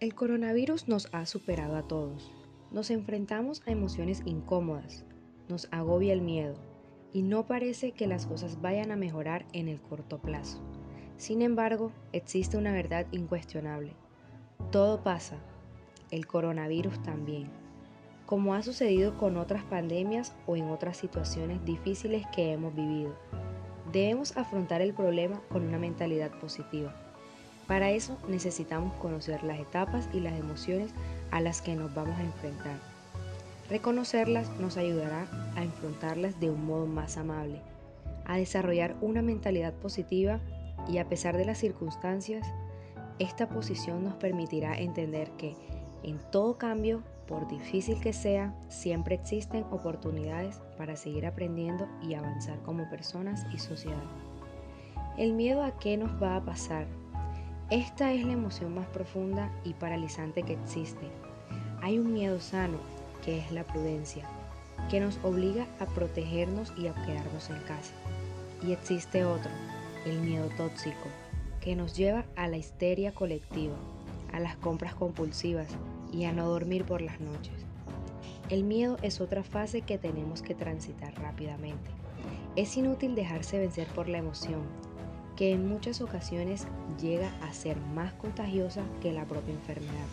El coronavirus nos ha superado a todos. Nos enfrentamos a emociones incómodas, nos agobia el miedo y no parece que las cosas vayan a mejorar en el corto plazo. Sin embargo, existe una verdad incuestionable. Todo pasa, el coronavirus también, como ha sucedido con otras pandemias o en otras situaciones difíciles que hemos vivido. Debemos afrontar el problema con una mentalidad positiva. Para eso necesitamos conocer las etapas y las emociones a las que nos vamos a enfrentar. Reconocerlas nos ayudará a enfrentarlas de un modo más amable, a desarrollar una mentalidad positiva y a pesar de las circunstancias, esta posición nos permitirá entender que en todo cambio, por difícil que sea, siempre existen oportunidades para seguir aprendiendo y avanzar como personas y sociedad. El miedo a qué nos va a pasar esta es la emoción más profunda y paralizante que existe. Hay un miedo sano, que es la prudencia, que nos obliga a protegernos y a quedarnos en casa. Y existe otro, el miedo tóxico, que nos lleva a la histeria colectiva, a las compras compulsivas y a no dormir por las noches. El miedo es otra fase que tenemos que transitar rápidamente. Es inútil dejarse vencer por la emoción, que en muchas ocasiones llega a ser más contagiosa que la propia enfermedad.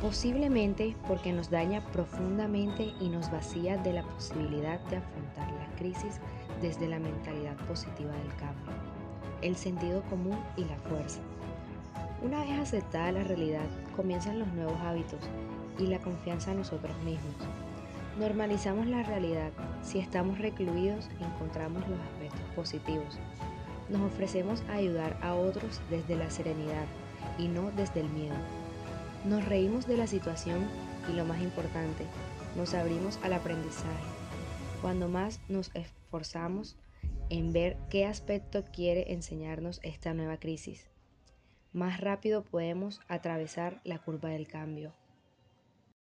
Posiblemente porque nos daña profundamente y nos vacía de la posibilidad de afrontar la crisis desde la mentalidad positiva del cambio, el sentido común y la fuerza. Una vez aceptada la realidad, comienzan los nuevos hábitos y la confianza en nosotros mismos. Normalizamos la realidad. Si estamos recluidos, encontramos los aspectos positivos, nos ofrecemos a ayudar a otros desde la serenidad y no desde el miedo. Nos reímos de la situación y lo más importante, nos abrimos al aprendizaje. Cuando más nos esforzamos en ver qué aspecto quiere enseñarnos esta nueva crisis, más rápido podemos atravesar la curva del cambio.